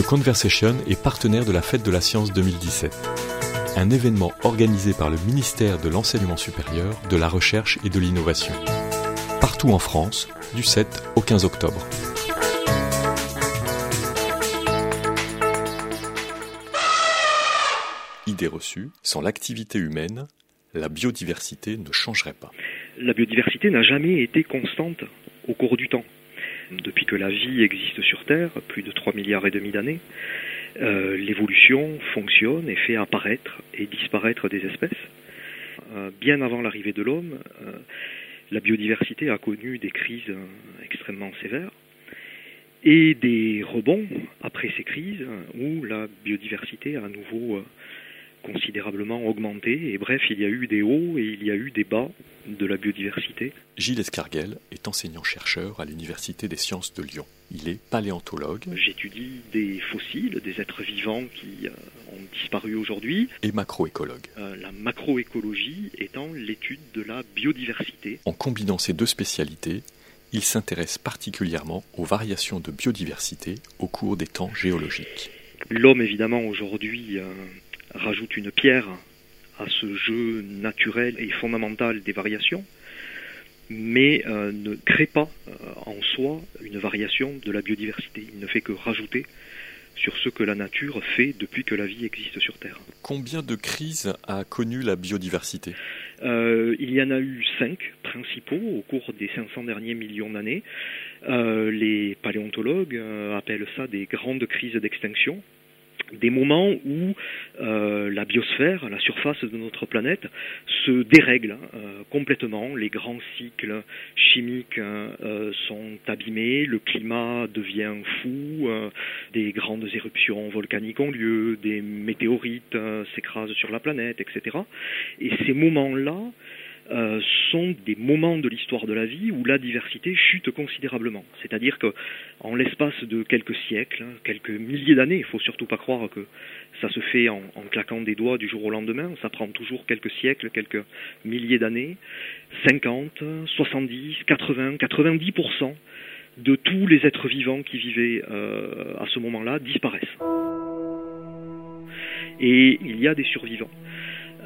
The Conversation est partenaire de la Fête de la Science 2017, un événement organisé par le ministère de l'Enseignement supérieur, de la Recherche et de l'Innovation, partout en France, du 7 au 15 octobre. Idée reçue, sans l'activité humaine, la biodiversité ne changerait pas. La biodiversité n'a jamais été constante au cours du temps. Depuis que la vie existe sur Terre, plus de 3 milliards et demi d'années, euh, l'évolution fonctionne et fait apparaître et disparaître des espèces. Euh, bien avant l'arrivée de l'homme, euh, la biodiversité a connu des crises extrêmement sévères et des rebonds après ces crises où la biodiversité a à nouveau considérablement augmenté. Et bref, il y a eu des hauts et il y a eu des bas de la biodiversité. Gilles Escarguel est enseignant-chercheur à l'Université des sciences de Lyon. Il est paléontologue. J'étudie des fossiles, des êtres vivants qui euh, ont disparu aujourd'hui. Et macroécologue. Euh, la macroécologie étant l'étude de la biodiversité. En combinant ces deux spécialités, il s'intéresse particulièrement aux variations de biodiversité au cours des temps géologiques. L'homme, évidemment, aujourd'hui, euh, rajoute une pierre à ce jeu naturel et fondamental des variations, mais euh, ne crée pas euh, en soi une variation de la biodiversité. Il ne fait que rajouter sur ce que la nature fait depuis que la vie existe sur Terre. Combien de crises a connu la biodiversité? Euh, Il y en a eu cinq principaux au cours des 500 derniers millions d'années. les paléontologues appellent ça des grandes crises d'extinction des moments où euh, la biosphère, la surface de notre planète, se dérègle euh, complètement. Les grands cycles chimiques euh, sont abîmés, le climat devient fou, des grandes éruptions volcaniques ont lieu, des météorites s'écrasent sur la planète, etc. Et ces moments-là euh, sont des moments de l'histoire de la vie où la diversité chute considérablement. C'est-à-dire que en l'espace de quelques siècles, hein, quelques milliers d'années, il faut surtout pas croire que ça se fait en, claquant des doigts du jour au lendemain, ça prend toujours quelques siècles, quelques milliers d'années, 50, 70, 80, 90% de tous les êtres vivants qui vivaient euh, à ce moment-là disparaissent. Et il y a des survivants.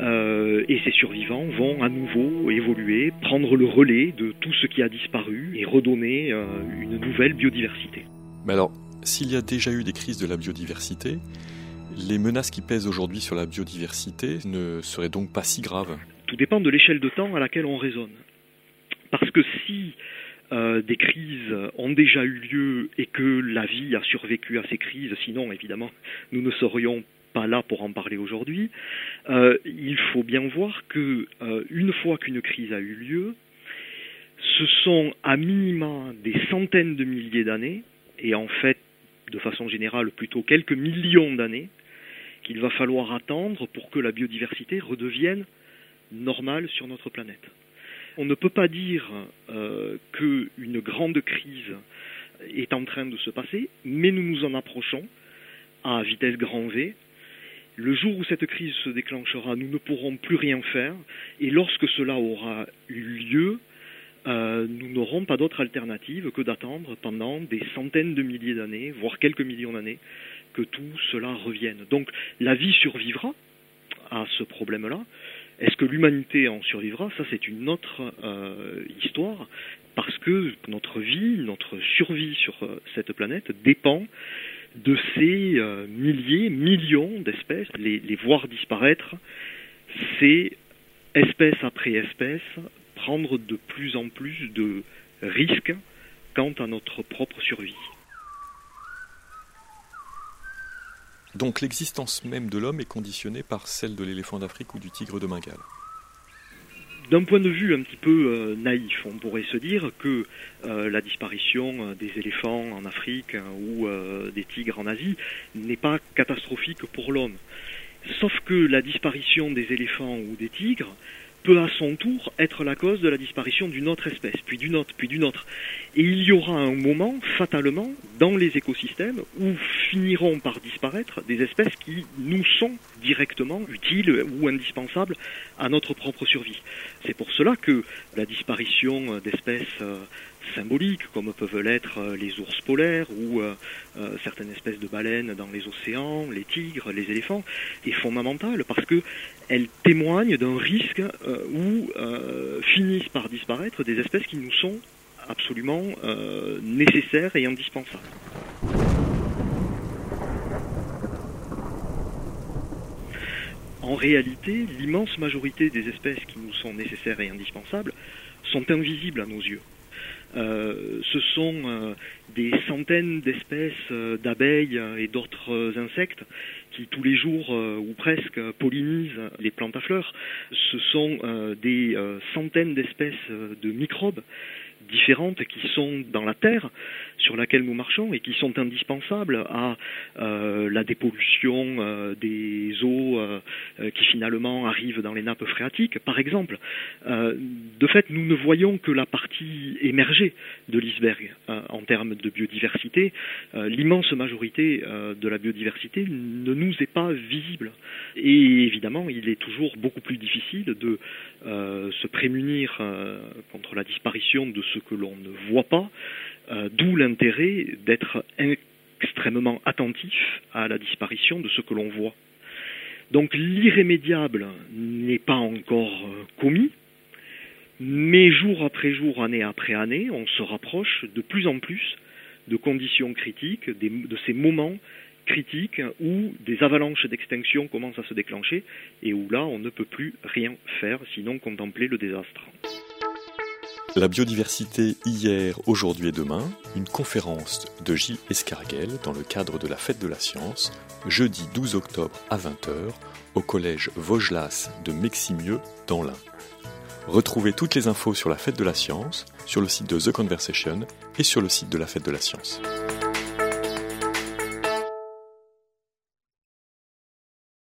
Euh, et ces survivants vont à nouveau évoluer, prendre le relais de tout ce qui a disparu et redonner euh, une nouvelle biodiversité. Mais alors, s'il y a déjà eu des crises de la biodiversité, les menaces qui pèsent aujourd'hui sur la biodiversité ne seraient donc pas si graves? Tout dépend de l'échelle de temps à laquelle on raisonne. Parce que si euh, des crises ont déjà eu lieu et que la vie a survécu à ces crises, sinon évidemment nous ne serions pas là pour en parler aujourd'hui, faut bien voir que euh, une fois qu'une crise a eu lieu, ce sont à minima des centaines de milliers d'années, et en fait, de façon générale, plutôt quelques millions d'années, qu'il va falloir attendre pour que la biodiversité redevienne normale sur notre planète. On ne peut pas dire euh, qu'une grande crise est en train de se passer, mais nous nous en approchons à vitesse grand V le jour où cette crise se déclenchera, nous ne pourrons plus rien faire, et lorsque cela aura eu lieu, euh, nous n'aurons pas d'autre alternative que d'attendre pendant des centaines de milliers d'années, voire quelques millions d'années, que tout cela revienne. Donc la vie survivra à ce problème-là. Est-ce que l'humanité en survivra? Ça, c'est une autre euh, histoire, parce que notre vie, notre survie sur euh, cette planète dépend de ces euh, milliers, millions d'espèces, les, les, voir disparaître, c'est espèce après espèce prendre de plus en plus de risques quant à notre propre survie. Donc l'existence même de l'homme est conditionnée par celle de l'éléphant d'Afrique ou du tigre de Bengale d'un point de vue un petit peu euh, naïf, on pourrait se dire que euh, la disparition euh, des éléphants en Afrique ou des tigres en Asie n'est pas catastrophique pour l'homme. Sauf que la disparition des éléphants ou des tigres peut à son tour être la cause de la disparition d'une autre espèce, puis d'une autre, puis d'une autre. Et il y aura un moment, fatalement, dans les écosystèmes où finiront par disparaître des espèces qui nous sont directement utiles ou indispensables à notre propre survie. C'est pour cela que la disparition d'espèces euh, symboliques, comme peuvent l'être euh, les ours polaires ou euh, certaines espèces de baleines dans les océans, les tigres, les éléphants, est fondamentale parce que elle témoigne d'un risque où finissent par disparaître des espèces qui nous sont absolument nécessaires et indispensables. En réalité, l'immense majorité des espèces qui nous sont nécessaires et indispensables sont invisibles à nos yeux. Euh, ce sont euh, des centaines d'espèces euh, d'abeilles et d'autres insectes qui tous les jours ou presque pollinisent les plantes à fleurs. Ce sont des centaines d'espèces de microbes différentes qui sont dans la terre sur laquelle nous marchons et qui sont indispensables à euh, la dépollution euh, des eaux euh, qui finalement arrivent dans les nappes phréatiques, par exemple. de fait, nous ne voyons que la partie émergée de l'iceberg en termes de biodiversité. L'immense majorité de la biodiversité ne nous est pas visible. Et évidemment, il est toujours beaucoup plus difficile de se prémunir contre la disparition de ce que l'on ne voit pas, euh, d'où l'intérêt d'être extrêmement attentif à la disparition de ce que l'on voit. Donc l'irrémédiable n'est pas encore euh, commis, mais jour après jour, année après année, on se rapproche de plus en plus de conditions critiques, de ces moments critiques où des avalanches d'extinction commencent à se déclencher et où là on ne peut plus rien faire sinon contempler le désastre. La biodiversité hier, aujourd'hui et demain, une conférence de Gilles Escarguel dans le cadre de la Fête de la Science, jeudi 12 octobre à 20h, au collège Vaugelas de Meximieux dans l'Ain. Retrouvez toutes les infos sur la Fête de la Science sur le site de The Conversation et sur le site de la Fête de la Science.